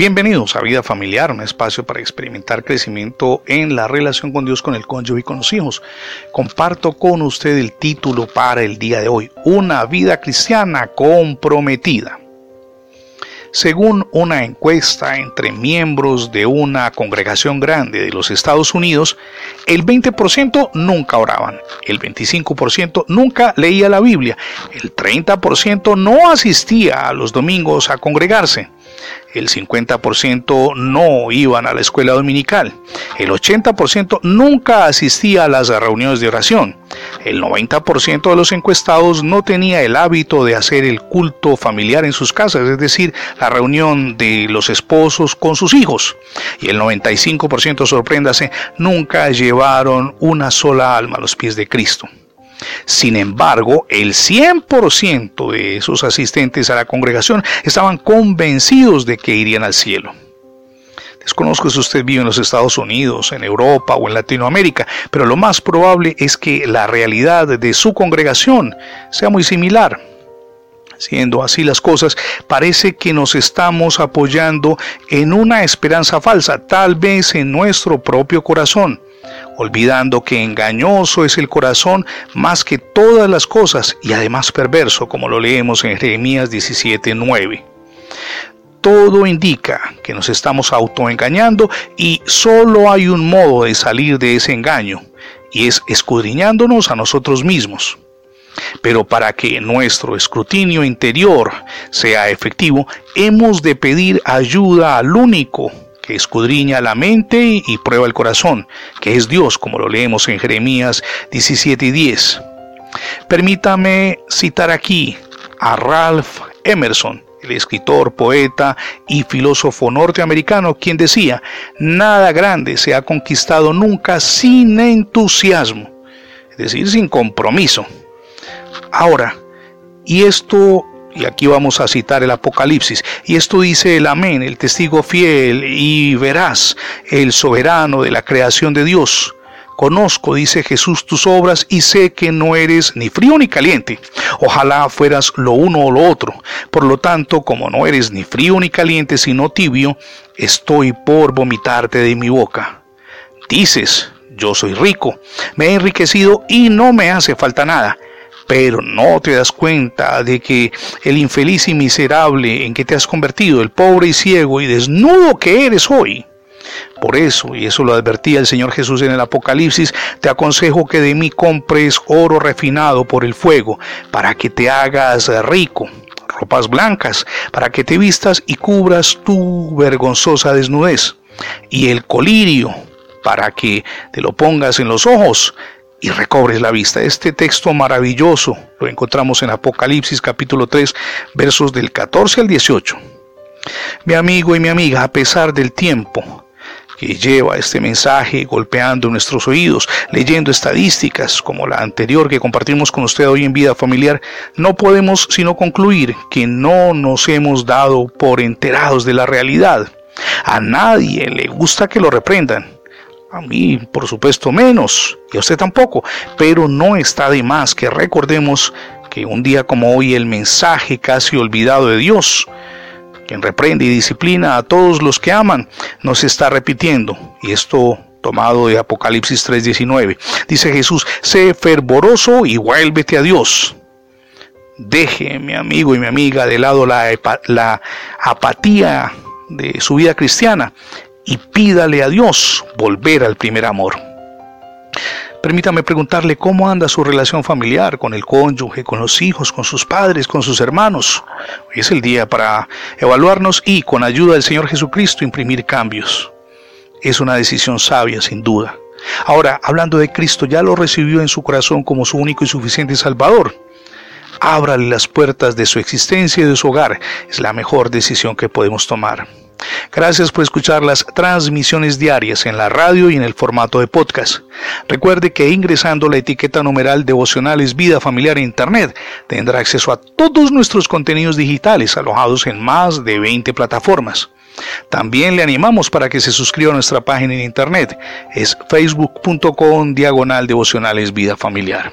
Bienvenidos a Vida Familiar, un espacio para experimentar crecimiento en la relación con Dios, con el cónyuge y con los hijos. Comparto con usted el título para el día de hoy, Una vida cristiana comprometida. Según una encuesta entre miembros de una congregación grande de los Estados Unidos, el 20% nunca oraban, el 25% nunca leía la Biblia, el 30% no asistía a los domingos a congregarse, el 50% no iban a la escuela dominical, el 80% nunca asistía a las reuniones de oración, el 90% de los encuestados no tenía el hábito de hacer el culto familiar en sus casas, es decir, la reunión de los esposos con sus hijos, y el 95%, sorpréndase, nunca llevaron una sola alma a los pies de Cristo. Sin embargo, el 100% de esos asistentes a la congregación estaban convencidos de que irían al cielo. Desconozco si usted vive en los Estados Unidos, en Europa o en Latinoamérica, pero lo más probable es que la realidad de su congregación sea muy similar. Siendo así las cosas, parece que nos estamos apoyando en una esperanza falsa, tal vez en nuestro propio corazón olvidando que engañoso es el corazón más que todas las cosas y además perverso, como lo leemos en Jeremías 17:9. Todo indica que nos estamos autoengañando y solo hay un modo de salir de ese engaño, y es escudriñándonos a nosotros mismos. Pero para que nuestro escrutinio interior sea efectivo, hemos de pedir ayuda al único escudriña la mente y prueba el corazón, que es Dios, como lo leemos en Jeremías 17 y 10. Permítame citar aquí a Ralph Emerson, el escritor, poeta y filósofo norteamericano, quien decía, nada grande se ha conquistado nunca sin entusiasmo, es decir, sin compromiso. Ahora, y esto y aquí vamos a citar el Apocalipsis. Y esto dice el Amén, el testigo fiel y verás, el soberano de la creación de Dios. Conozco, dice Jesús, tus obras y sé que no eres ni frío ni caliente. Ojalá fueras lo uno o lo otro. Por lo tanto, como no eres ni frío ni caliente, sino tibio, estoy por vomitarte de mi boca. Dices, yo soy rico, me he enriquecido y no me hace falta nada pero no te das cuenta de que el infeliz y miserable en que te has convertido, el pobre y ciego y desnudo que eres hoy, por eso, y eso lo advertía el Señor Jesús en el Apocalipsis, te aconsejo que de mí compres oro refinado por el fuego, para que te hagas rico, ropas blancas, para que te vistas y cubras tu vergonzosa desnudez, y el colirio, para que te lo pongas en los ojos, y recobres la vista. Este texto maravilloso lo encontramos en Apocalipsis capítulo 3 versos del 14 al 18. Mi amigo y mi amiga, a pesar del tiempo que lleva este mensaje golpeando nuestros oídos, leyendo estadísticas como la anterior que compartimos con usted hoy en vida familiar, no podemos sino concluir que no nos hemos dado por enterados de la realidad. A nadie le gusta que lo reprendan a mí, por supuesto, menos, y a usted tampoco, pero no está de más que recordemos que un día como hoy el mensaje casi olvidado de Dios, quien reprende y disciplina a todos los que aman, nos está repitiendo, y esto tomado de Apocalipsis 3:19. Dice Jesús, sé fervoroso y vuélvete a Dios. Deje, mi amigo y mi amiga, de lado la, la apatía de su vida cristiana y pídale a Dios volver al primer amor. Permítame preguntarle cómo anda su relación familiar con el cónyuge, con los hijos, con sus padres, con sus hermanos. Hoy es el día para evaluarnos y, con ayuda del Señor Jesucristo, imprimir cambios. Es una decisión sabia, sin duda. Ahora, hablando de Cristo, ya lo recibió en su corazón como su único y suficiente Salvador. Ábrale las puertas de su existencia y de su hogar. Es la mejor decisión que podemos tomar. Gracias por escuchar las transmisiones diarias en la radio y en el formato de podcast. Recuerde que ingresando la etiqueta numeral devocionales vida familiar en internet tendrá acceso a todos nuestros contenidos digitales alojados en más de 20 plataformas. También le animamos para que se suscriba a nuestra página en internet. Es facebook.com diagonal devocionales vida familiar.